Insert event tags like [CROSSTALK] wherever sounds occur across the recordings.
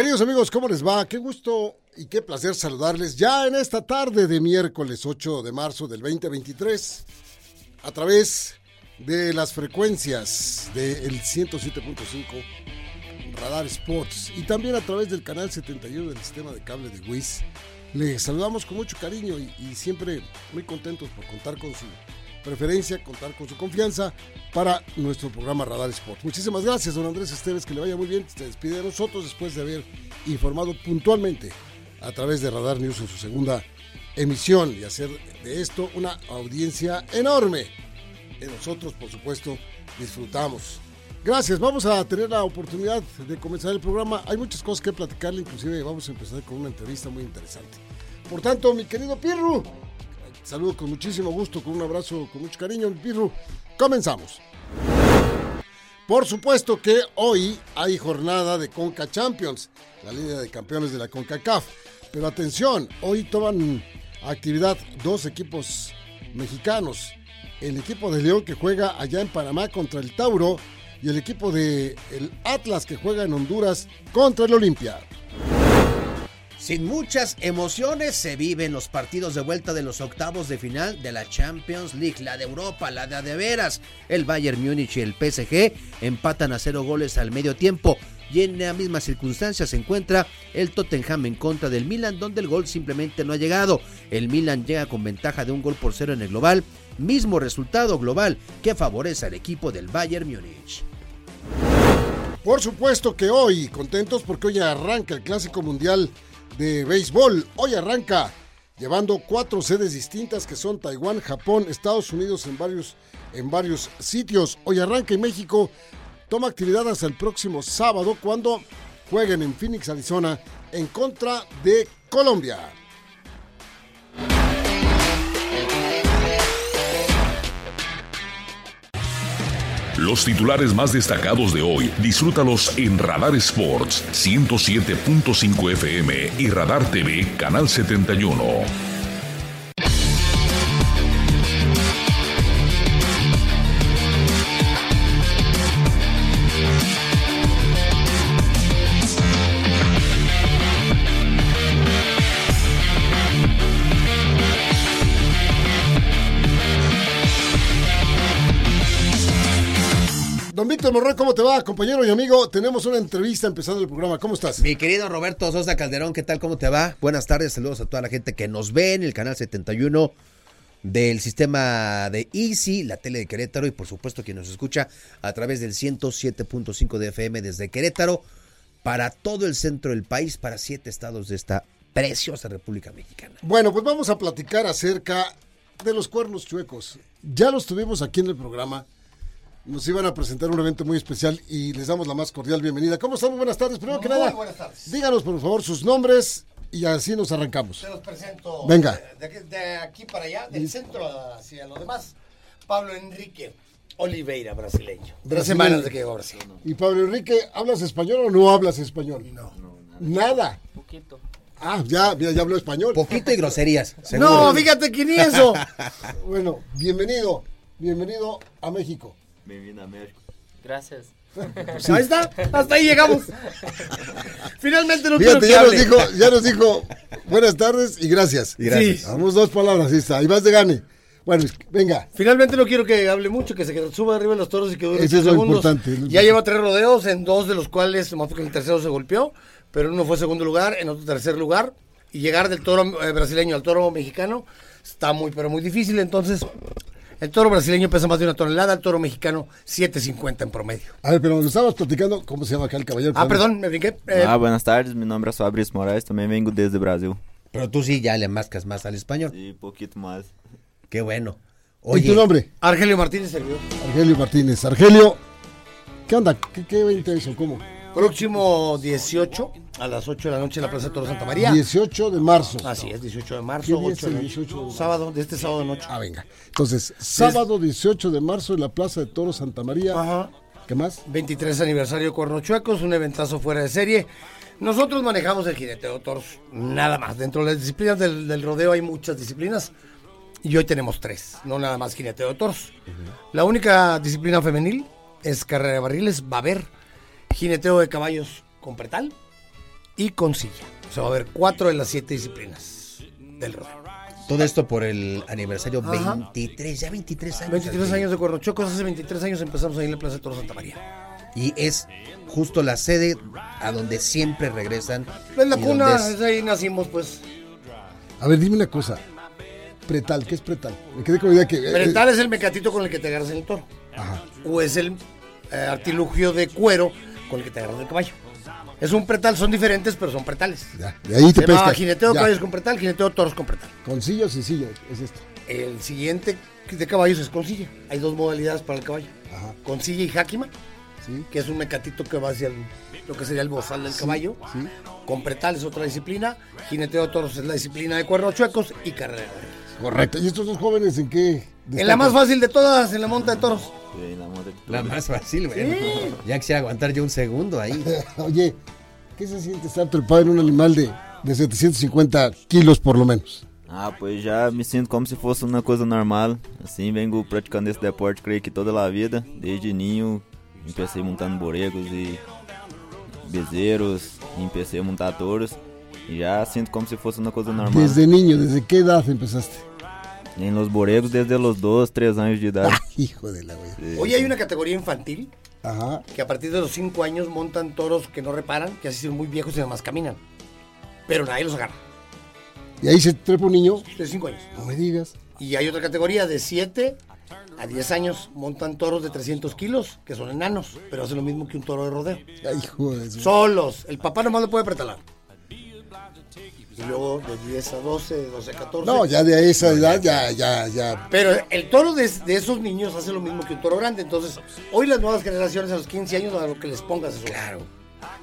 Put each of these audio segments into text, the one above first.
Queridos amigos, ¿cómo les va? Qué gusto y qué placer saludarles ya en esta tarde de miércoles 8 de marzo del 2023 a través de las frecuencias del 107.5 Radar Sports y también a través del canal 71 del sistema de cable de WIS. Les saludamos con mucho cariño y, y siempre muy contentos por contar con su preferencia, contar con su confianza para nuestro programa Radar Sport. Muchísimas gracias, don Andrés Esteves, que le vaya muy bien. Se despide de nosotros después de haber informado puntualmente a través de Radar News en su segunda emisión y hacer de esto una audiencia enorme. Que nosotros, por supuesto, disfrutamos. Gracias, vamos a tener la oportunidad de comenzar el programa. Hay muchas cosas que platicarle, inclusive vamos a empezar con una entrevista muy interesante. Por tanto, mi querido Pirru, saludo con muchísimo gusto, con un abrazo, con mucho cariño, Pirru. Comenzamos. Por supuesto que hoy hay jornada de Conca Champions, la línea de campeones de la CONCACAF. Pero atención, hoy toman actividad dos equipos mexicanos. El equipo de León que juega allá en Panamá contra el Tauro y el equipo de el Atlas que juega en Honduras contra el Olimpia. Sin muchas emociones se viven los partidos de vuelta de los octavos de final de la Champions League, la de Europa, la de de veras. El Bayern Múnich y el PSG empatan a cero goles al medio tiempo. Y en la misma circunstancia se encuentra el Tottenham en contra del Milan, donde el gol simplemente no ha llegado. El Milan llega con ventaja de un gol por cero en el global, mismo resultado global que favorece al equipo del Bayern Múnich. Por supuesto que hoy, contentos porque hoy arranca el Clásico Mundial de Béisbol. Hoy arranca llevando cuatro sedes distintas que son Taiwán, Japón, Estados Unidos en varios, en varios sitios. Hoy arranca en México. Toma actividad hasta el próximo sábado cuando jueguen en Phoenix, Arizona, en contra de Colombia. Los titulares más destacados de hoy, disfrútalos en Radar Sports 107.5 FM y Radar TV Canal 71. Don Víctor Morroy, ¿cómo te va, compañero y amigo? Tenemos una entrevista empezando el programa. ¿Cómo estás? Mi querido Roberto Sosa Calderón, ¿qué tal? ¿Cómo te va? Buenas tardes, saludos a toda la gente que nos ve en el canal 71 del sistema de Easy, la tele de Querétaro y por supuesto quien nos escucha a través del 107.5 de FM desde Querétaro para todo el centro del país, para siete estados de esta preciosa República Mexicana. Bueno, pues vamos a platicar acerca de los cuernos chuecos. Ya los tuvimos aquí en el programa. Nos iban a presentar un evento muy especial y les damos la más cordial bienvenida. ¿Cómo están? Muy buenas tardes. Primero que Muy nada, buenas tardes. díganos por favor sus nombres y así nos arrancamos. Se los presento. Venga. De, de- de aquí para allá, del centro hacia lo demás. Pablo Enrique Oliveira, brasileño. Tres Brasileño. semanas de que llegó a Brasil. Y Pablo Enrique, ¿hablas español o no hablas español? No. Nada. Poquito. Ah, ya, ya, ya habló español. Poquito y groserías. [LAUGHS] seguro. No, fíjate que ni eso. [LAUGHS] Bueno, bienvenido, bienvenido a México. Bem-vindo a México. Gracias. Pues ahí está, hasta ahí llegamos. Finalmente no quiero Fíjate, que ya nos dijo, ya nos dijo buenas tardes y gracias. Y gracias. Sí. Vamos dos palabras, ahí está, ahí vas de gane. Bueno, venga. Finalmente no quiero que hable mucho, que se quede- suba arriba de los toros y que dure Eso es lo segundos. importante, Ya lleva tres rodeos, en dos de los cuales, más porque el tercero se golpeó, pero en uno fue segundo lugar, en otro tercer lugar. Y llegar del toro eh, brasileño al toro mexicano está muy, pero muy difícil. Entonces, el toro brasileño pesa más de una tonelada, el toro mexicano 7.50 en promedio. A ver, pero nos estábamos platicando, ¿cómo se llama acá el caballero? Ah, perdón, me brinqué. Eh, Ah, buenas tardes, meu nome é Fabrício Moraes, também vengo desde Brasil. Pero tú sí ya le mascas más al español. E poquito mais. Qué bueno. ¿Y tu nombre? Argelio Martínez servidor. Argelio Martínez. Argelio, ¿qué onda? ¿Qué, qué 20 hizo? ¿Cómo? Próximo 18 a las 8 de la noche en la Plaza de Toro Santa María. 18 de marzo. Así es, 18 de marzo. ¿Qué día es 8 de el la noche. 18 de marzo? Sábado, de este sábado de noche. Ah, venga. Entonces, sábado 18 de marzo en la Plaza de Toro Santa María. Ajá. ¿Qué más? 23 aniversario de Cuernos Chuecos, un eventazo fuera de serie. Nosotros manejamos el jineteo toros, nada más. Dentro de las disciplinas del, del rodeo hay muchas disciplinas y hoy tenemos tres, no nada más jineteo de toros. La única disciplina femenil es carrera de barriles, va a haber jineteo de caballos con pretal y con silla. O sea, va a haber cuatro de las siete disciplinas del rodeo. Todo esto por el aniversario Ajá. 23, ya 23 años. 23 años de Cuernos Chuecos, hace 23 años empezamos ahí en la Plaza de Toro Santa María. Y es justo la sede a donde siempre regresan. Es la cuna, es- es ahí nacimos pues. A ver, dime una cosa. Pretal, ¿qué es pretal? Me quedé con la idea que. eh, Pretal es el mecatito con el que te agarras en el toro. Ajá. o es el eh, artilugio de cuero con el que te agarras del caballo. Es un pretal, son diferentes, pero son pretales. Ya, de ahí te Se pesca. jineteo de Ya. caballos con pretal, jineteo de toros con pretal. Con silla o sin silla, es esto. El siguiente de caballos es con silla. Hay dos modalidades para el caballo. Ajá. Con silla y jáquima, Sí. que es un mecatito que va hacia el- lo que sería el bozal del caballo. sí. Con pretal es otra disciplina. Jineteo de toros es la disciplina de cuernos chuecos y carrera. Correcto. ¿Y estos dos jóvenes en qué? En la más fácil de todas, en la monta de toros. Sí, la La más fácil, güey. Ya quisiera aguantar yo un segundo ahí. [LAUGHS] Oye, ¿qué se siente estar trepado en un animal de, de 750 kilos por lo menos? Ah, pois já me sinto como se fosse uma coisa normal. Assim, venho praticando esse deporte, creio que toda a vida. Desde ninho, empecei montando boregos e bezerros, empecei a montar touros. E já sinto como se fosse uma coisa normal. Desde niño, ¿desde qué edad empezaste? Em los boregos, desde los 2, 3 anos de. Ah, [LAUGHS] hijo de la wea. Hoy hay una categoría infantil Ajá. que a partir de los 5 años montan toros que no reparan, que así son muy viejos y nada más caminan. Pero nadie los agarra. Y ahí se trepa un niño. De 5 años. No me digas. Y hay otra categoría de 7 a 10 años. Montan toros de 300 kilos, que son enanos, pero hacen lo mismo que un toro de rodeo. Ay, hijo de Solos. El papá nomás lo puede pretalar. Y luego de 10 a 12, de 12 a 14. No, ya de esa edad, ya, ya, ya. Pero el toro de, de esos niños hace lo mismo que un toro grande. Entonces, hoy las nuevas generaciones a los 15 años a lo que les pongas eso. Claro.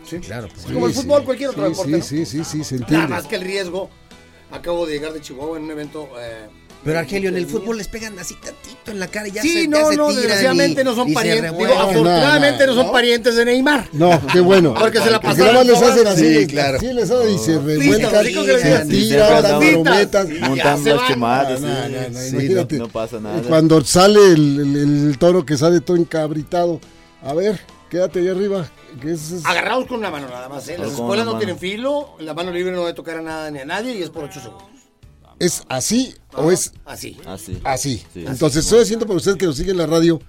Sí. Claro, pues. Es como el fútbol, sí. cualquier otro Sí, deporte. Sí, ¿no? sí, sí, sí, se Nada más que el riesgo. Acabo de llegar de Chihuahua en un evento. eh, Pero Argelio, en el fútbol les pegan así tantito en la cara y ya se, Sí, ya no, se no, tiran desgraciadamente y- no son se parientes. Digo, afortunadamente no, no, son no. parientes de Neymar. No, qué bueno. Porque se la Porque pasaron nada más les hacen así, Sí, les- claro. así les hacen y se revuelcan, les se tiran, andan- brometas. Ya se no, no, Sí, imagínate. no pasa Y nada. cuando sale el, toro que sale todo encabritado, a ver, quédate ahí arriba. Que es, es- Agarrados con una mano nada más. ¿eh? Las escuelas no tienen filo, la mano libre no debe tocar a nada ni a nadie y es por 8 segundos. ¿Es así o es Así. Assim. así? Sí. Entonces, estoy haciendo para usted que nos sigue en la radio,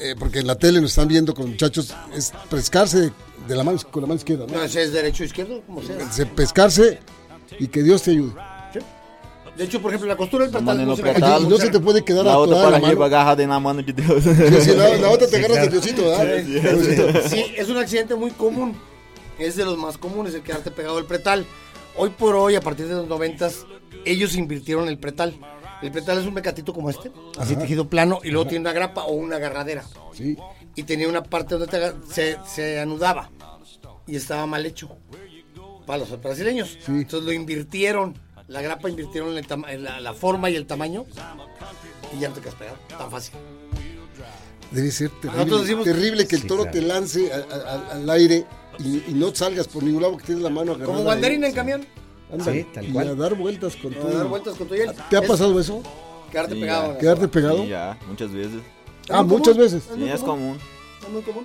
eh, porque en la tele nos están viendo con muchachos, es pescarse de, la mano, con la mano izquierda, ¿no? No, ese es derecho o izquierdo, como sea. Se- pescarse y que Dios te ayude. De hecho, por ejemplo, la costura del La pretal no no se no te puede quedar outra atorada para la mano. agarrada na mano de Deus. Sí, sí, la, la otra te agarras de Diosito, ¿verdad? Sí, es un accidente muy común. Es de los más comunes el quedarte pegado al pretal. Hoy por hoy, a partir de los noventas, ellos invirtieron el pretal. El pretal es un mecatito como este, así tejido plano, y luego tiene una grapa o una agarradera. Sí. Y tenía una parte donde te se, se anudaba y estaba mal hecho para los brasileños. Sí. Entonces lo invirtieron, la grapa invirtieron el tama- la, la forma y el tamaño y ya no te quedas pegado, tan fácil. Debe ser terrible, decimos- terrible que el Sí, toro claro. te lance a- a- a- al aire y, y no salgas por ningún lado porque tienes la mano agarrada. Como ahí. guandarina en camión, Ándale, Sí, tal y cual. a dar vueltas con a todo. dar vueltas con tu hiel. ¿Te ha Es pasado eso? Quedarte Sí, pegado. ya. ¿Quedarte pegado? Sim, já, muitas vezes. Ah, muchas común. veces. É comum. Es muy común.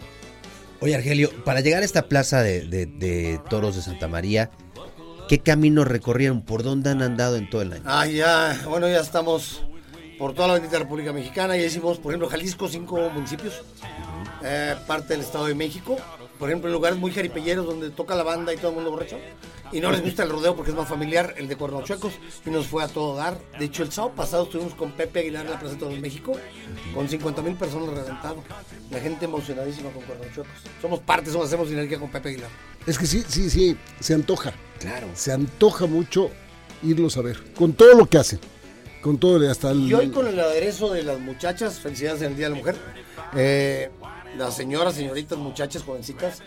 Oye, Argelio, para llegar a esta plaza de, de- de toros de Santa María, ¿qué camino recorrieron? ¿Por dónde han andado en todo el año? Ah, ya, bueno, ya estamos por toda la bendita República Mexicana. Ya hicimos, por ejemplo, Jalisco, cinco municipios, eh, parte del Estado de México. Por ejemplo, en lugares muy jaripelleros donde toca la banda y todo el mundo borracho. Y no les gusta el rodeo porque es más familiar, el de Cuernos Chuecos. Y nos fue a todo dar. De hecho, el sábado pasado estuvimos con Pepe Aguilar en la Plaza de México, con 50 mil personas reventado. La gente emocionadísima con Cuernos Chuecos. Somos parte, somos, hacemos sinergia con Pepe Aguilar. Es que sí, sí, sí, se antoja. Claro. Se antoja mucho irlos a ver. Con todo lo que hacen. Con todo, hasta el. Y hoy con el aderezo de las muchachas, felicidades en el Día de la Mujer, eh, las señoras, señoritas, muchachas, jovencitas,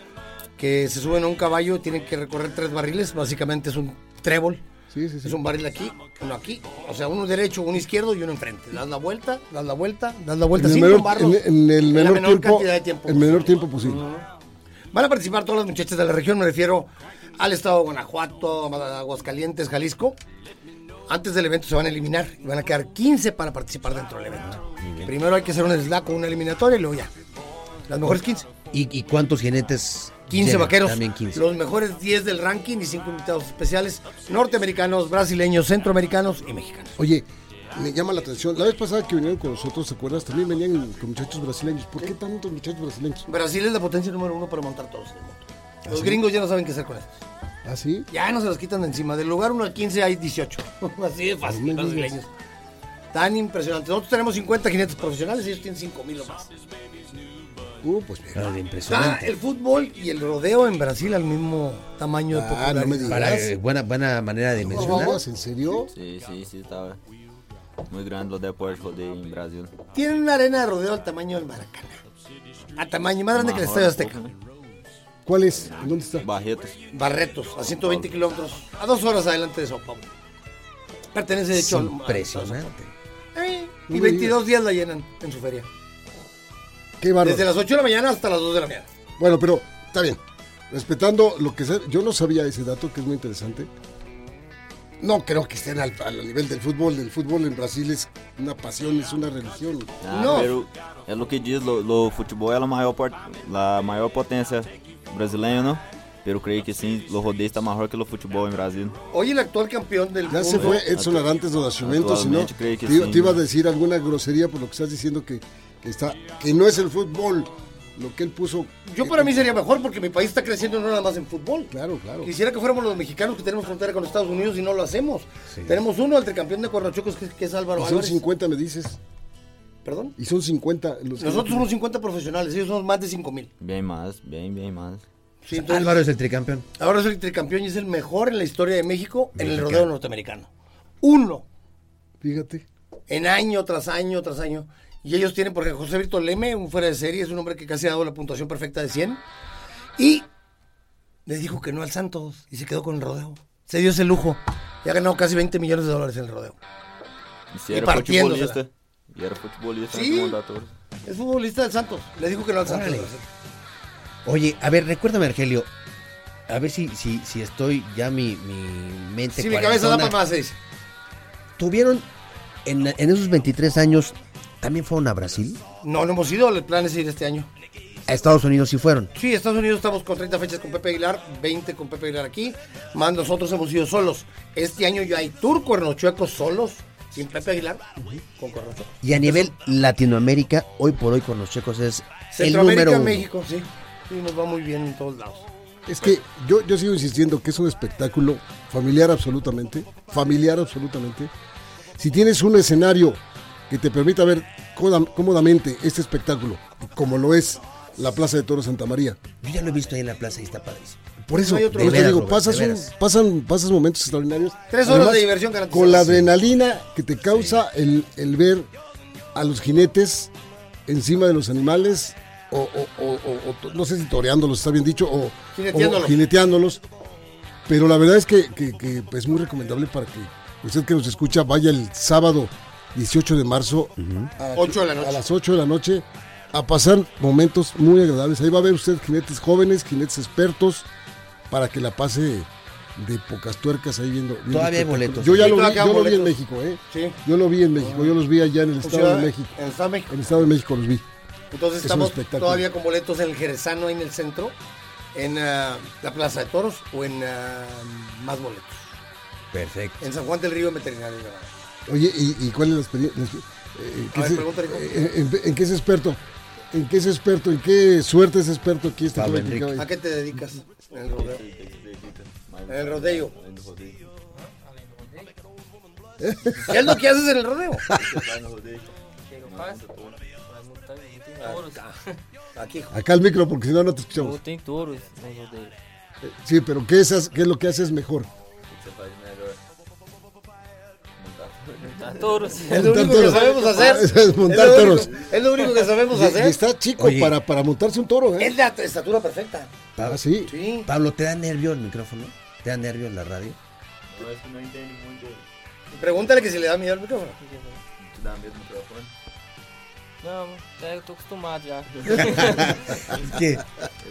que se suben a un caballo tienen que recorrer tres barriles. Básicamente es un trébol. Sí, sí, sí. Es un barril aquí, uno aquí, o sea, uno derecho, uno izquierdo y uno enfrente. Das la vuelta, das la vuelta, das la vuelta En el sin menor, en- en el en menor tiempo, cantidad de tiempo el menor posible. tiempo posible. Van a participar todas las muchachas de la región, me refiero al estado de Guanajuato, Aguascalientes, Jalisco. Antes del evento se van a eliminar y van a quedar 15 para participar dentro del evento. Primero hay que hacer un slack o una eliminatoria y luego ya. Las mejores 15. ¿Y, y cuántos jinetes? 15 llegan? vaqueros. También 15. Los mejores 10 del ranking y 5 invitados especiales norteamericanos, brasileños, centroamericanos y mexicanos. Oye, me llama la atención. La vez pasada que vinieron con nosotros, ¿te acuerdas? También venían con muchachos brasileños. ¿Por qué tantos muchachos brasileños? Brasil es la potencia número uno para montar todos en el mundo. Los sí? gringos ya no saben qué hacer con estos. ¿Ah, sí? Ya no se los quitan de encima. Del lugar 1 al 15 hay 18. [LAUGHS] Así de fácil, No brasileños. Tan impresionante. Nosotros tenemos 50 jinetes profesionales y ellos tienen 5 mil o más. Uh, pues. Ah, Ah, impresionante. el fútbol y el rodeo en Brasil al mismo tamaño de Ah, popularidad. no me digas. Para, eh, buena, buena manera de ¿No mencionar. ¿En serio? Sí, sí, sí, estaba muy grande los deportes en Brasil. Tienen una arena de rodeo al tamaño del Maracaná. A tamaño más grande que el Estadio Azteca. ¿Cuál es? ¿En dónde está? Barretos. Barretos, a 120 kilómetros, a dos horas adelante de Sao Paulo. Pertenece de Es hecho impresionante. Eh, y me 22 días la llenan en su feria. Qué bárbaro. Desde las 8 de la mañana hasta las 2 de la mañana. Bueno, pero está bien. Respetando lo que sea, yo no sabía ese dato que es muy interesante. No creo que estén al, al nivel del fútbol. El fútbol en Brasil es una pasión, es una religión. Ah, Não. pero é o que diz, o futebol é a maior, a maior potência brasileira, não? Pero creio que sim, o rodeio está maior que o futebol em Brasil. Hoy el actual campeón del Ya mundo. se fue Edson Arantes do Nascimento, si no, te, sí. te iba a decir alguna grosería por lo que estás diciendo que, que está, que no es el fútbol lo que él puso. Yo para mí sería mejor porque mi país está creciendo no nada más en fútbol. Claro, claro. Quisiera que fuéramos los mexicanos que tenemos frontera con Estados Unidos y no lo hacemos. Tenemos uno, el tricampeón de Cuernachocos, que, que es Álvaro Y son Álvarez. 50, me dices. ¿Perdón? Y son 50 los Nosotros somos 50 profesionales, ellos somos más de 5 mil. Bem, bem mais. Sí, entonces, Álvaro es el tricampeón. Ahora es el tricampeón y es el mejor en la historia de México en el rodeo norteamericano. Uno, Fíjate. en año tras año tras año. Y ellos tienen, porque José Víctor Leme, un fuera de serie, es un hombre que casi ha dado la puntuación perfecta de 100. Y les dijo que no al Santos y se quedó con el rodeo. Se dio ese lujo. Y ha ganado casi 20 millones de dólares en el rodeo. E se E era partindo-se. futebolista. E era Sí. montar todos. Es futbolista del Santos. Le dijo que no al Santos. Oye, a ver, recuérdame, Argelio. A ver si, si, si estoy ya mi, mi mente. Sí, mi cabeza da para más, se dice. ¿Tuvieron en, en esos 23 años, también fueron a Brasil? No, no hemos ido. El plan es ir este año. A Estados Unidos sí fueron. Sí, Estados Unidos estamos con 30 fechas con Pepe Aguilar, 20 con Pepe Aguilar aquí, más nosotros hemos ido solos. Este año ya hay tour cuernochuecos solos, sin Pepe Aguilar, con cuernochuecos. Y a nivel Latinoamérica, hoy por hoy con los checos es el Centroamérica, número uno. México, sí. Sí, nos va muy bien en todos lados. Es que yo, yo sigo insistiendo que es un espectáculo familiar absolutamente, familiar absolutamente. Si tienes un escenario que te permita ver cómoda- cómodamente este espectáculo, como lo es la Plaza de Toros Santa María. Yo ya lo he visto ahí en la plaza y está padrísimo. Por eso, No hay otro por eso De veras, digo, Robert, pasas, un- pasan, pasas momentos extraordinarios. Tres horas de diversión garantizadas. Con la adrenalina que te causa el, el ver a los jinetes encima de los animales, o, o- o- o- o- no sé si toreándolos, está bien dicho, o Jineteándolos. o jineteándolos. Pero la verdad es que, que- que, pues, es muy recomendable para que usted que nos escucha vaya el sábado 18 de marzo a, Ocho de la noche. a las 8 de la noche a pasar momentos muy agradables. Ahí va a ver usted jinetes jóvenes, jinetes expertos, para que la pase de pocas tuercas ahí viendo. viendo Todavía hay boletos. Yo ya Sí, lo vi, yo lo vi en. México, ¿eh? Sí. Yo lo vi en México, yo los vi allá en el Estado Ciudad- de México. En el Estado de México. En el Estado de México los vi. Entonces Es estamos todavía con boletos en el Jerezano, ahí en el centro, en ah, la Plaza de Toros o en ah, más boletos. Perfecto. En San Juan del Río en Veterinario. Oye, ¿y, y cuál es la experiencia? Eh, ¿qué A ver, se- pregúntale, ¿cómo? eh, en, en qué es experto? ¿En qué es experto? ¿En qué suerte es experto aquí este ¿A qué te dedicas en el rodeo? En el rodeo. ¿Qué es lo que haces en el rodeo? Aquí. Acá el micro, porque si no, no te escuchamos. Sí, pero ¿qué es, qué es lo que haces mejor? Montar toros. Es lo único que sabemos hacer. Es montar lo toros. único- Es lo único que sabemos Y, y hacer. está chico Oye. para, para montarse un toro, ¿eh? Es la estatura perfecta. Ah, sí. Sí. Pablo, ¿te da nervio el micrófono? ¿Te da nervio la radio? Eu acho que entende muito. Pregúntale que si le da miedo al micrófono. Te dá medo do microfone. Não, é, eu tô acostumado já. Es que,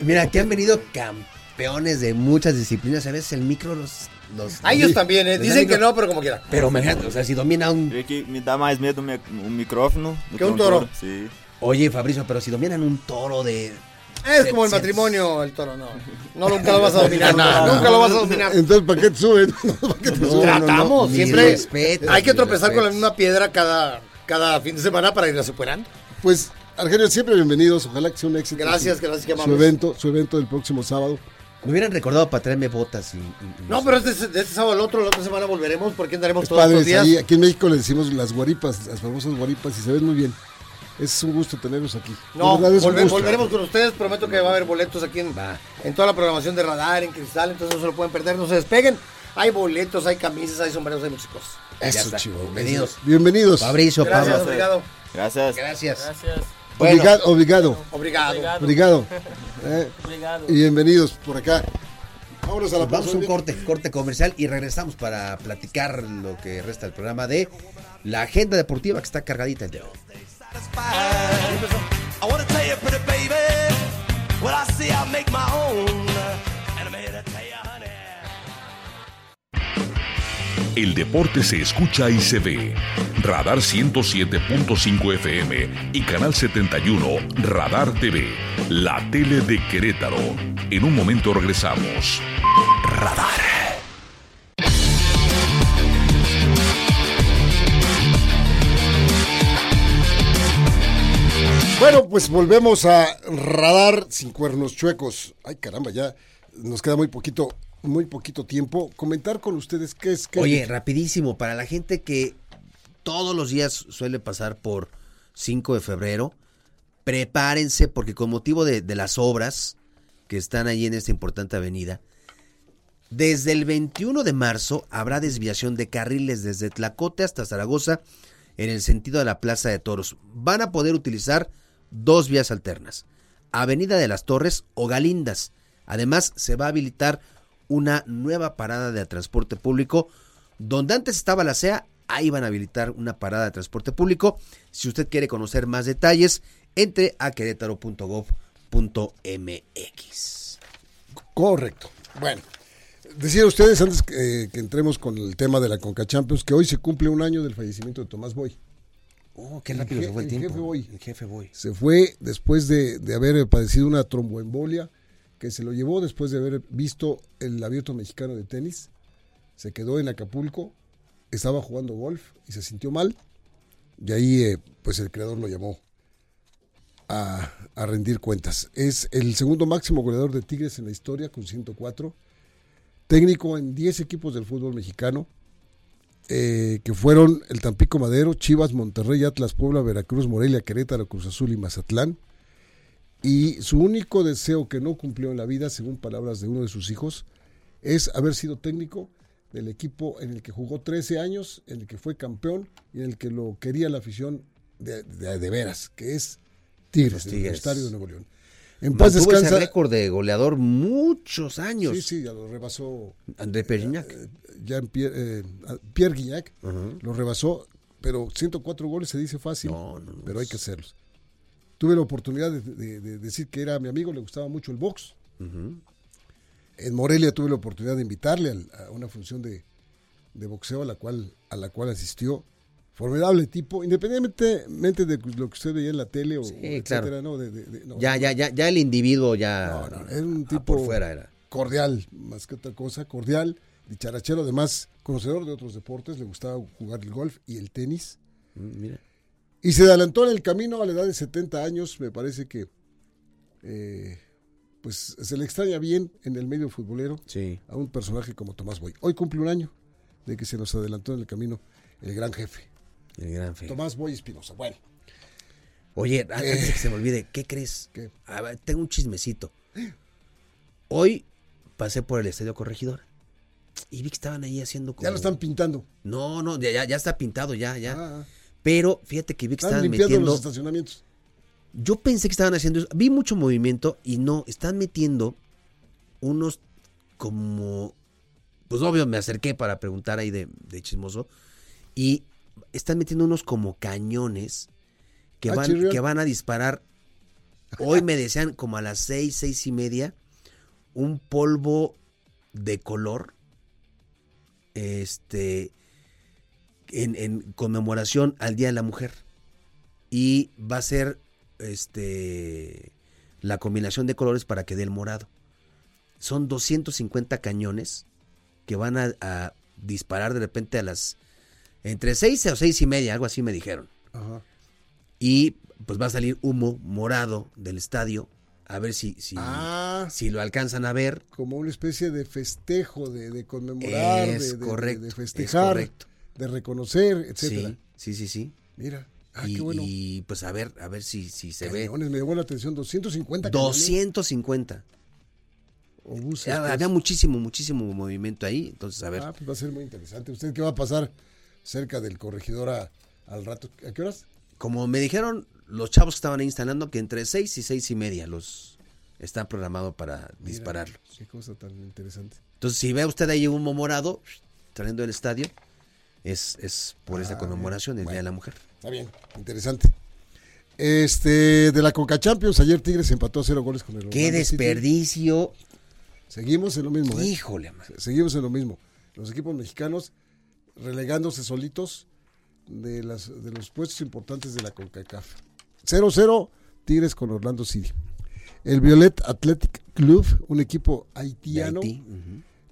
mira, que han venido campeones de muchas disciplinas. A veces el micro los. Los A ellos también, ¿eh? Dicen que no, pero como quiera. Pero o sea, si domina un. Creio que me dá mais medo o mi- o micrófono do Que um touro. Sim. Oye, Fabricio, pero si dominan un toro de. Es como el matrimonio, el toro, no. No, nunca lo vas a dominar. [LAUGHS] nunca lo vas a dominar. Entonces, ¿para qué te suben? [LAUGHS] ¿Para qué te No, suben? Tratamos, siempre. hay que tropezar con la misma piedra cada, cada fin de semana para irla superando. Pues, Argelio, siempre bienvenidos. Ojalá que sea un éxito. Gracias, su, gracias, qué su amables. evento, su evento del próximo sábado. Me hubieran recordado para traerme botas y. y- y- No, pero este, de este sábado al otro, la otra semana volveremos porque andaremos Es todos los días. ahí, aquí en México le decimos las guaripas, las famosas guaripas, y se ven muy bien. Es un gusto tenerlos aquí. No, De verdad, es un volve- gusto. volveremos con ustedes. Prometo que va a haber boletos aquí en, Va. en toda la programación de Radar, en Cristal. Entonces no se lo pueden perder, no se despeguen. Hay boletos, hay camisas, hay sombreros, hay muchas cosas. Eso, chivo. Bienvenidos. Bienvenidos. Fabricio, Gracias, Pablo. obrigado. Graças. Gracias. Gracias. Bueno. Obligado, obligado. Obrigado. Obrigado. [LAUGHS] Eh, Obrigado. y bienvenidos por acá. Vámonos a la vamos a un corte, corte comercial y regresamos para platicar lo que resta del programa de la agenda deportiva que está cargadita el de hoy. I wanna tell you, pretty baby, what I see, I make my own. El deporte se escucha y se ve. Radar 107.5 FM y Canal 71 Radar TV, la tele de Querétaro. En un momento regresamos. Radar. Bueno, pues volvemos a radar sin cuernos chuecos. Ay, caramba, ya nos queda muy poquito, muy poquito tiempo. Comentar con ustedes qué es que. Oye, rapidísimo, para la gente que todos los días suele pasar por 5 de febrero, prepárense porque con motivo de, de las obras que están ahí en esta importante avenida, desde el 21 de marzo habrá desviación de carriles desde Tlacote hasta Zaragoza en el sentido de la Plaza de Toros. Van a poder utilizar dos vías alternas, Avenida de las Torres o Galindas. Además, se va a habilitar una nueva parada de transporte público. Donde antes estaba la CEA, ahí van a habilitar una parada de transporte público. Si usted quiere conocer más detalles, entre a querétaro.gov.mx. Correcto. Bueno, decía ustedes antes que, que entremos con el tema de la Conca Champions que hoy se cumple un año del fallecimiento de Tomás Boy. Oh, qué El rápido se fue el, el tiempo. jefe Boy. El jefe Boy. Se fue después de, de haber padecido una tromboembolia que se lo llevó después de haber visto el abierto mexicano de tenis. Se quedó en Acapulco, estaba jugando golf y se sintió mal. Y ahí, eh, pues el creador lo llamó a, a rendir cuentas. Es el segundo máximo goleador de Tigres en la historia con 104. Técnico en 10 equipos del fútbol mexicano. eh, que fueron el Tampico Madero, Chivas, Monterrey, Atlas, Puebla, Veracruz, Morelia, Querétaro, Cruz Azul y Mazatlán. Y su único deseo que no cumplió en la vida, según palabras de uno de sus hijos, es haber sido técnico del equipo en el que jugó 13 años, en el que fue campeón y en el que lo quería la afición de, de- de veras, que es Tigres, el. Universitario de Nuevo León. En paz Mantuvo ese descansa. récord de goleador muchos años. Sí, sí, ya lo rebasó André Perignac. ya Pierre, eh, Pierre Guignac, lo rebasó, pero 104 goles se dice fácil, No, no, no, pero hay que hacerlos. Tuve la oportunidad de, de- de decir que era mi amigo, le gustaba mucho el box. En Morelia tuve la oportunidad de invitarle al- a, una función de, de boxeo a la cual a la cual asistió. Formidable tipo, independientemente de lo que usted veía en la tele o Sí, etcétera, claro. ¿no? No, Ya, ya, ya, ya el individuo ya. no, no, era un ah, tipo por fuera era. cordial, más que otra cosa, cordial, dicharachero, además conocedor de otros deportes, le gustaba jugar el golf y el tenis. Mm, Mira. Y se adelantó en el camino a la edad de 70 años, me parece que eh, pues se le extraña bien en el medio futbolero Sí. a un personaje como Tomás Boy. Hoy cumple un año de que se nos adelantó en el camino el gran jefe, El gran fe. Tomás Boy Espinosa. Bueno, Oye, antes de que se me olvide, ¿qué crees? ¿Qué? A ver, tengo un chismecito. Hoy pasé por el Estadio Corregidora. y vi que estaban ahí haciendo como... Ya lo están pintando. No, no, ya, ya- ya está pintado, ya, ya. Ah, Pero fíjate que vi que están estaban limpiando metiendo... los estacionamientos. Yo pensé que estaban haciendo eso. Vi mucho movimiento y no, están metiendo unos como... Pues obvio, me acerqué para preguntar ahí de, de chismoso. Y están metiendo unos como cañones que, Ah, van, chirrión. que van a disparar. Hoy me decían como a las seis, seis y media, un polvo de color. Este. En, en conmemoración al Día de la Mujer. Y va a ser este la combinación de colores para que dé el morado. Son 250 cañones que van a, a disparar de repente a las entre 6 o seis y media, algo así me dijeron. Ajá. Y pues va a salir humo morado del estadio. A ver si, si, Ah, si lo alcanzan a ver. como una especie de festejo, de, de conmemorar, Es de, de- correcto, de es festejar, correcto. De reconocer, etcétera. Sí, sí, sí, sí. Mira, ah, y, qué bueno. y, pues a ver, a ver si, si se ve. Me llamó la atención, 250 cañones 250. o buses, Ya, pues. Había muchísimo, muchísimo movimiento ahí. Entonces, a ver. Ah, pues va a ser muy interesante. ¿Usted qué va a pasar cerca del corregidor a- al rato? ¿A qué horas? Como me dijeron los chavos que estaban ahí instalando, que entre 6 y seis y media los están programados para Mira, dispararlos. Qué cosa tan interesante. Entonces, si ve usted ahí humo morado saliendo del estadio, es, es por Ah, esta conmemoración del bien. Día de la Mujer. Está bien, interesante. Este, de la Coca Champions, ayer Tigres empató a cero goles con el ¡Qué Orlando City. desperdicio! Seguimos en lo mismo, ¿eh? Híjole, man. Seguimos en lo mismo. Los equipos mexicanos relegándose solitos de, las, de los puestos importantes de la CONCACAF. 0-0 Tigres con Orlando City. El Violet Athletic Club, un equipo haitiano, Haití.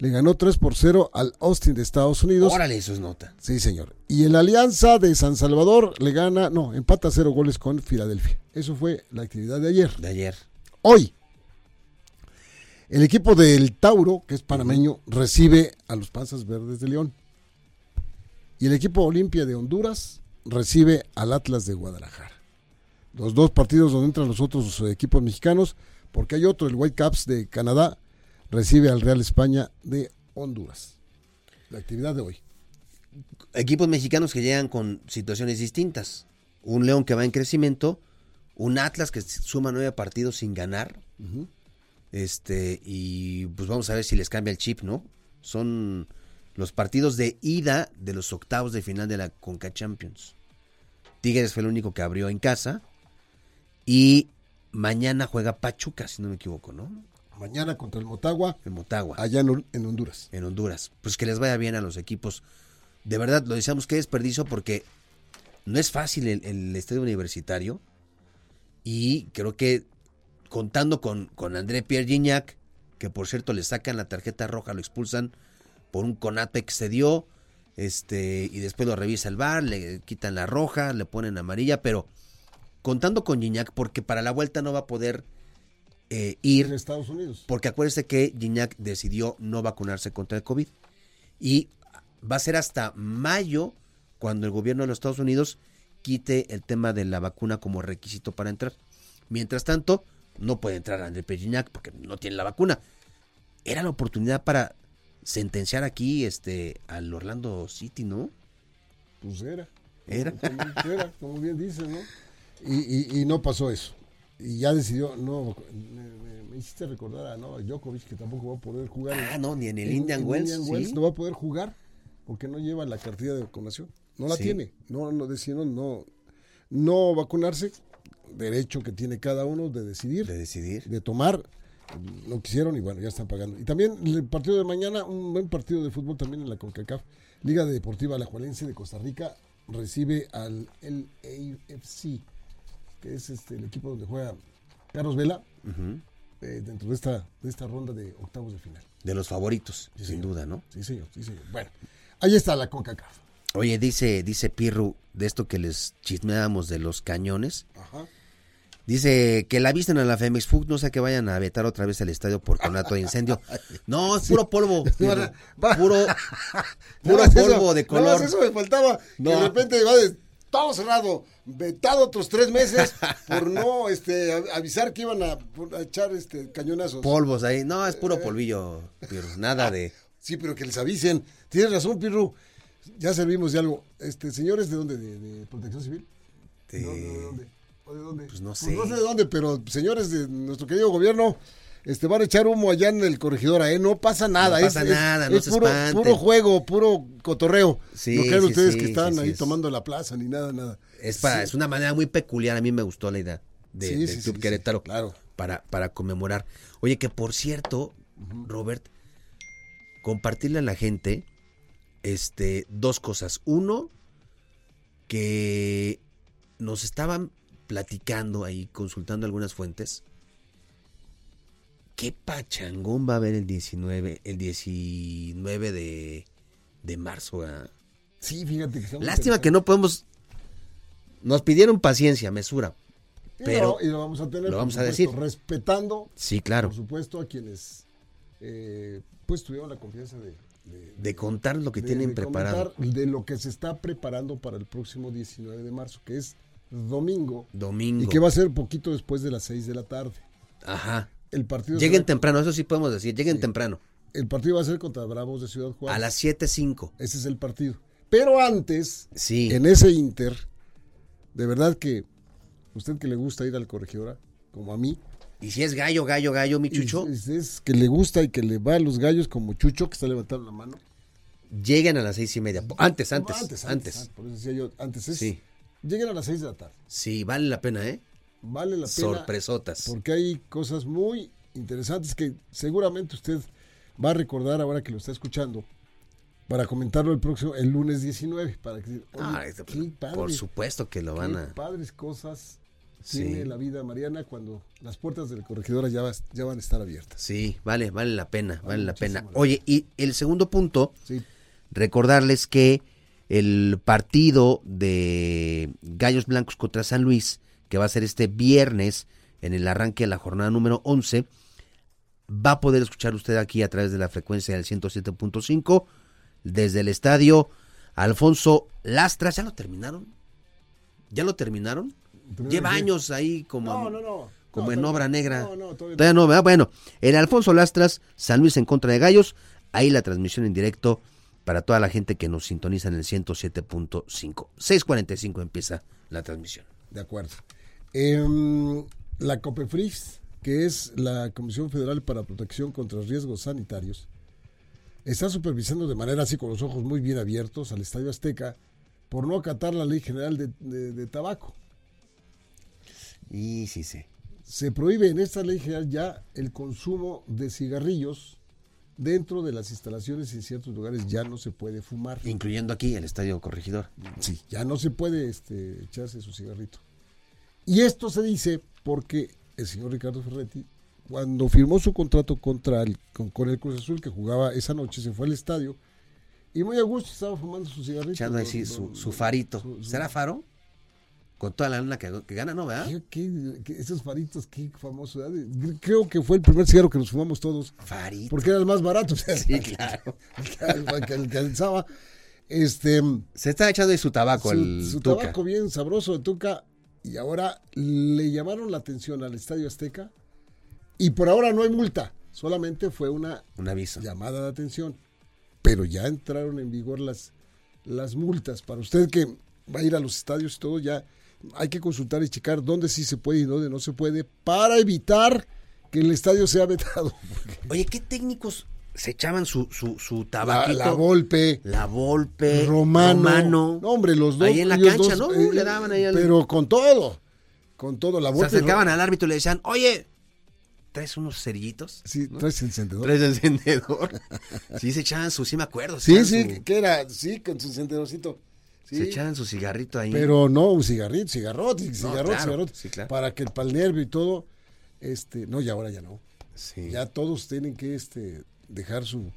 Le ganó 3 por 0 al Austin de Estados Unidos. Órale, eso es nota. Sí, señor. Y el Alianza de San Salvador le gana, no, empata 0 goles con Filadelfia. Eso fue la actividad de ayer. De ayer. Hoy, el equipo del Tauro, que es panameño, recibe a los Panzas Verdes de León. Y el equipo Olimpia de Honduras recibe al Atlas de Guadalajara. Los dos partidos donde entran los otros equipos mexicanos, porque hay otro, el Whitecaps de Canadá, recibe al Real España de Honduras. La actividad de hoy. Equipos mexicanos que llegan con situaciones distintas. Un León que va en crecimiento, un Atlas que suma nueve partidos sin ganar. Este, y pues vamos a ver si les cambia el chip, ¿no? Son los partidos de ida de los octavos de final de la Conca Champions. Tigres fue el único que abrió en casa. Y mañana juega Pachuca, si no me equivoco, ¿no? Mañana contra el Motagua, En Motagua, allá en Honduras. en Honduras. Pues que les vaya bien a los equipos. De verdad, lo decíamos que desperdicio porque no es fácil el, el estadio universitario. Y creo que contando con, con André Pierre Gignac, que por cierto le sacan la tarjeta roja, lo expulsan por un conato que se dio, este, y después lo revisa el bar, le quitan la roja, le ponen amarilla, pero contando con Gignac, porque para la vuelta no va a poder eh, ir Estados Unidos. porque acuérdese que Gignac decidió no vacunarse contra el COVID. Y va a ser hasta mayo cuando el gobierno de los Estados Unidos quite el tema de la vacuna como requisito para entrar. Mientras tanto, no puede entrar André Gignac porque no tiene la vacuna. Era la oportunidad para sentenciar aquí este al Orlando City, ¿no? Pues era. Era. Como, era, como bien dices, ¿no? Y, y- y no pasó eso. Y ya decidió, no, me, hiciste recordar a Novak Djokovic que tampoco va a poder jugar. Ah, no, ni en el en- Indian en Wells. Indian sí. Wells no va a poder jugar porque no lleva la cartilla de vacunación. No la Sí. tiene. No, no decidieron no, no vacunarse. Derecho que tiene cada uno de decidir, De de, decidir. tomar. No quisieron y bueno, ya están pagando. Y también el partido de mañana, un buen partido de fútbol también en la CONCACAF. Liga Deportiva Alajuelense de Costa Rica recibe al LAFC, que es este, el equipo donde juega Carlos Vela eh, dentro de esta, de esta ronda de octavos de final. De los favoritos, Sí, sin señor. duda, ¿no? Sí, señor, sí, señor. Bueno, ahí está la CONCACAF. Oye, dice, dice Pirru, de esto que les chismeábamos de los cañones. Ajá. Dice que la visten a la Femex Food, no sé que vayan a vetar otra vez el estadio por conato de incendio. [LAUGHS] No, es puro polvo. Pirru. Puro, puro polvo de color. eso me faltaba. Que No. de repente va de todo cerrado, vetado otros tres meses por no este, avisar que iban a, a echar este, cañonazos. Polvos ahí. No, es puro polvillo, Pirru. Nada de. Sí, pero que les avisen. Tienes razón, Pirru. Ya servimos de algo. Este, señores, ¿de dónde? ¿De, de Protección Civil? De- No, ¿De dónde? ¿O de dónde? Pues no sé. no sé de dónde, pero señores de nuestro querido gobierno, este, van a echar humo allá en el corregidora, ¿eh? No pasa nada. No es- pasa es- nada, no es se puro, puro juego, puro cotorreo. Sí, no crean sí, ustedes sí, que están ahí es- tomando la plaza ni nada, nada. Es, para, es una manera muy peculiar. A mí me gustó la idea de, del Club Querétaro. claro. Para, para conmemorar. Oye, que por cierto, Robert, compartirle a la gente este, dos cosas. Uno, que nos estaban platicando ahí, consultando algunas fuentes. ¿Qué pachangón va a haber el 19, el 19 de, de marzo? ah? Sí, fíjate que estamos Lástima que no podemos. Nos pidieron paciencia, mesura. Y Pero. lo, y lo vamos a tener, lo vamos a decir. respetando, Sí, claro. por supuesto, a quienes eh, pues tuvieron la confianza de, de- De contar lo que de- tienen de preparado. de lo que se está preparando para el próximo 19 de marzo, que es domingo, Domingo. y que va a ser poquito después de las 6 de la tarde. Ajá. El partido, Lleguen será- temprano, eso sí podemos decir. Lleguen temprano. el partido va a ser contra Bravos de Ciudad Juárez. A las 7.05. Ese es el partido. Pero antes, Sí. en ese Inter, de verdad que usted que le gusta ir al corregidora, como a mí, Y si es gallo, gallo, gallo, mi chucho, Es, es que le gusta y que le va a los gallos como Chucho, que está levantando la mano. lleguen a las seis y media. Antes, antes, No, antes. antes, Por eso decía yo, antes es. Sí. Lleguen a las 6 de la tarde. Sí, vale la pena, ¿eh? Vale la pena. Sorpresotas. Porque hay cosas muy interesantes que seguramente usted va a recordar ahora que lo está escuchando. Para comentarlo el próximo, el lunes 19. Para que, Ah, este, qué padre, por supuesto que lo van qué a. padres cosas Sí. tiene la vida mariana cuando las puertas del corregidora ya, vas- ya van a estar abiertas. Sí, vale, vale la pena, vale, Vale la pena. la Oye, y el segundo punto, Sí. recordarles que el partido de Gallos Blancos contra San Luis, que va a ser este viernes en el arranque de la jornada número 11, va a poder escuchar usted aquí a través de la frecuencia del 107.5 desde el estadio Alfonso Lastras. ¿Ya lo terminaron? ¿Ya lo terminaron? ¿Terminaron Lleva años ahí como... No, no, no. como en obra negra. No, no, todavía. Todavía no, ¿verdad? Bueno, el Alfonso Lastras, San Luis en contra de Gallos. Ahí la transmisión en directo para toda la gente que nos sintoniza en el 107.5. 6.45 empieza la transmisión. De acuerdo. Em, la COPEFRIS, que es la Comisión Federal para Protección contra Riesgos Sanitarios, está supervisando de manera así con los ojos muy bien abiertos al Estadio Azteca por no acatar la Ley General de, de- de Tabaco. Y sí, sí. Se prohíbe en esta ley general ya el consumo de cigarrillos dentro de las instalaciones y en ciertos lugares ya no se puede fumar. Incluyendo aquí el Estadio Corregidor. Sí, ya no se puede este, echarse su cigarrito. Y esto se dice porque el señor Ricardo Ferretti, cuando firmó su contrato contra el, con, con el Cruz Azul que jugaba esa noche, se fue al estadio y muy a gusto estaba fumando su cigarrito. Echando así su, su farito. su- su- ¿Será faro? Con toda la lana que, que gana, ¿no? ¿Verdad? ¿Qué- qué- qué- esos faritos, qué famoso. ¿verdad? Creo que fue el primer cigarro que nos fumamos todos. Farito. Porque era el más barato. o sea, Sí, [LAUGHS] claro. el que, alzaba. Este, Se está echando ahí su tabaco su, el su Tuca. tabaco bien sabroso de Tuca y ahora le llamaron la atención al Estadio Azteca y por ahora no hay multa, solamente fue una Un aviso. llamada de atención, pero ya entraron en vigor las, las multas. Para usted que va a ir a los estadios y todo, ya hay que consultar y checar dónde sí se puede y dónde no se puede para evitar que el estadio sea vetado. [LAUGHS] Oye, ¿qué técnicos se echaban su, su, su La, tabaquito? la Volpe, La Volpe, Romano. Romano. No, hombre, los dos. Ahí en la cancha, dos, ¿no? eh, Le daban ahí al- Pero con todo. Con todo. La Se Volpe. acercaban al árbitro y le decían, oye, ¿traes unos cerillitos? Sí, traes encendedor. ¿Traes encendedor? [LAUGHS] sí, se echaban su, sí me acuerdo. se Sí, sí, su- que era, sí, con su encendedorcito. Sí. Se echaban su cigarrito ahí. Pero no un cigarrito, cigarrote, cigarrote, claro, cigarrote. sí, claro. Para que el nervio y todo, este, no, y ahora ya no. Sí. Ya todos tienen que este dejar su,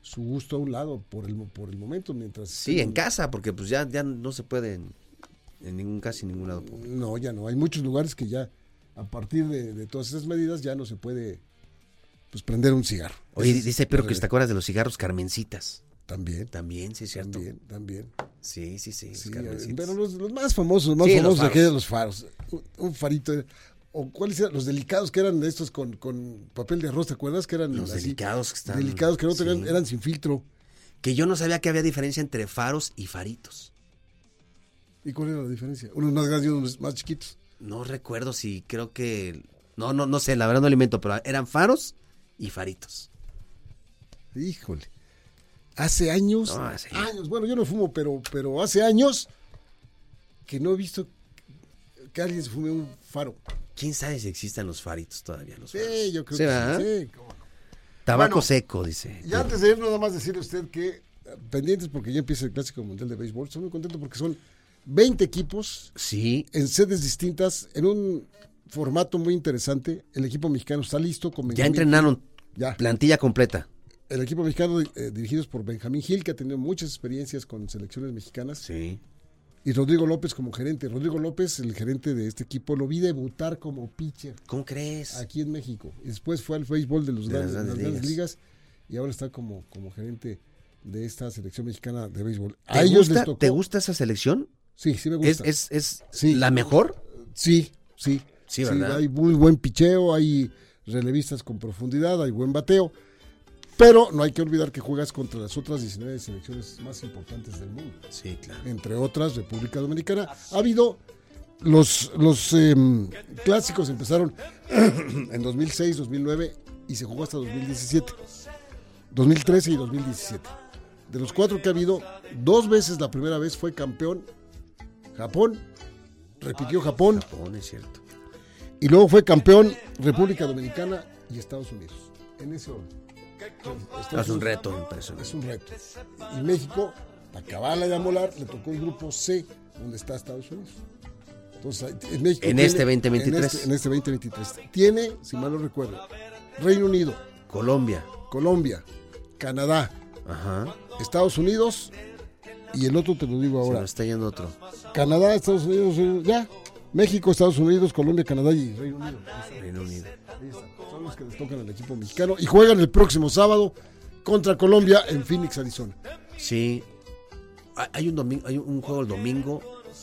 su gusto a un lado por el, por el momento, mientras. Sí, en casa, porque pues ya, ya no se puede en, en ningún casi ningún lado. público. No, ya no. Hay muchos lugares que ya, a partir de, de todas esas medidas, ya no se puede pues prender un cigarro. Oye, es dice pero que te acuerdas de los cigarros carmencitas. También, También, sí, es cierto. también, también. Sí, sí, sí. los pero los, los más famosos, los más Sí, los famosos de faros. aquellos los faros. Un, un farito. O cuáles eran los delicados que eran de estos con, con papel de arroz, ¿te acuerdas? Que eran Los así, delicados que están. delicados que no tenían, Sí. eran sin filtro. Que yo no sabía que había diferencia entre faros y faritos. ¿Y cuál era la diferencia? Unos más grandes y unos más chiquitos. No recuerdo si creo que. No, no, no sé, la verdad no alimento, pero eran faros y faritos. Híjole. Hace años, No, hace- años, bueno, yo no fumo, pero, pero hace años que no he visto que alguien se fume un faro. ¿Quién sabe si existen los faritos todavía? Los Sí, faros? yo creo Sí, que ¿verdad? sí. sí, cómo no. Tabaco Bueno, seco, dice. Y antes de ir, nada más decirle a usted que eh, pendientes porque ya empieza el Clásico Mundial de Béisbol. Estoy muy contento porque son 20 equipos Sí, en sedes distintas, en un formato muy interesante. El equipo mexicano está listo. Con ya entrenaron. Ya. plantilla completa. El equipo mexicano eh, dirigidos por Benjamín Gil, que ha tenido muchas experiencias con selecciones mexicanas. Sí. Y Rodrigo López como gerente. Rodrigo López, el gerente de este equipo, lo vi debutar como pitcher ¿Cómo crees? aquí en México. Después fue al béisbol de, los De las grandes, de las grandes grandes ligas. ligas. y ahora está como, como gerente de esta selección mexicana de béisbol. ¿Te, A ellos gusta, les tocó. ¿Te gusta esa selección? Sí, sí me ¿Es, gusta. es, es Sí. la mejor? Sí, sí. Sí, ¿verdad? hay muy buen picheo, hay relevistas con profundidad, hay buen bateo. Pero no hay que olvidar que juegas contra las otras 19 selecciones más importantes del mundo. Sí, claro. entre otras República Dominicana. Ha habido los, los em, clásicos empezaron [CLEARS THROAT] en 2006, 2009 y se jugó hasta 2017. 2013 y 2017. De los cuatro que ha habido, dos veces la primera vez fue campeón Japón, repitió Japón Japón, es cierto. y luego fue campeón República Dominicana y Estados Unidos. En ese orden. Es un reto impresionante. es un reto. Y México, para acabarla de amolar, le tocó el grupo C, donde está Estados Unidos. Entonces, en, México En tiene- este 2023. En este, en este 2023. Tiene, si mal no recuerdo, Reino Unido, Colombia. Colombia, Canadá, Ajá. Estados Unidos y el otro te lo digo Se ahora. está yendo otro. Canadá, Estados Unidos, ya. México, Estados Unidos, Colombia, Canadá y Reino Unido. Reino Unido. Son los que les tocan al equipo mexicano y juegan el próximo sábado contra Colombia en Phoenix, Arizona. Sí. Hay- Hay un domingo, hay un juego el domingo,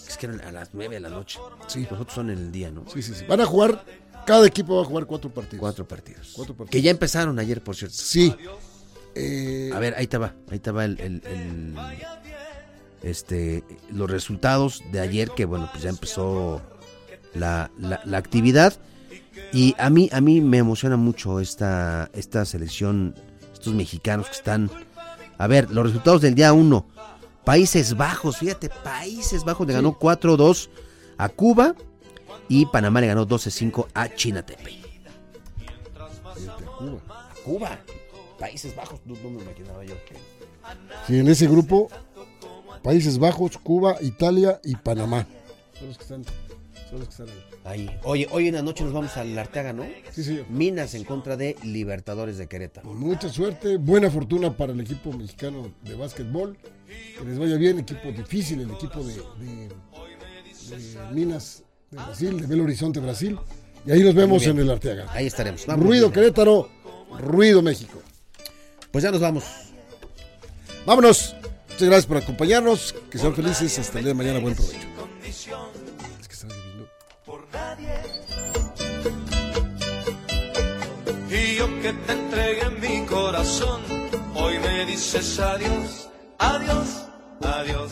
es que eran a las 9 de la noche. Sí. Nosotros son en el día, ¿no? Sí, sí, sí. Van a jugar, cada equipo va a jugar cuatro partidos. Cuatro partidos. Cuatro partidos. Que ya empezaron ayer, por cierto. Sí. Eh, A ver, ahí te va, ahí te va el, el- el- este, los resultados de ayer, que bueno, pues ya empezó la, la- la actividad. Y a mí, a mí me emociona mucho esta, esta selección, estos mexicanos que están. A ver, los resultados del día 1. Países Bajos, fíjate, Países Bajos le ganó 4-2 a Cuba y Panamá le ganó 12-5 a China Taipei. fíjate, Cuba. Cuba, Países Bajos, no, no me imaginaba yo que. Sí, en ese grupo, Países Bajos, Cuba, Italia y Panamá. Son los que están, son los que están ahí. Ahí. Oye, hoy en la noche nos vamos al Arteaga, ¿no? Sí, sí. Minas en contra de Libertadores de Querétaro. Mucha suerte, buena fortuna para el equipo mexicano de básquetbol. Que les vaya bien, equipo difícil, el equipo de, de- de Minas de Brasil, de Belo Horizonte, Brasil. Y ahí nos vemos en el Arteaga. Ahí estaremos. Vamos, Ruido. Querétaro, ruido México. Pues ya nos vamos. Vámonos. Muchas gracias por acompañarnos. Que sean felices. Hasta el día de mañana. Buen provecho. Que te entregué mi corazón, hoy me dices adiós, adiós, adiós.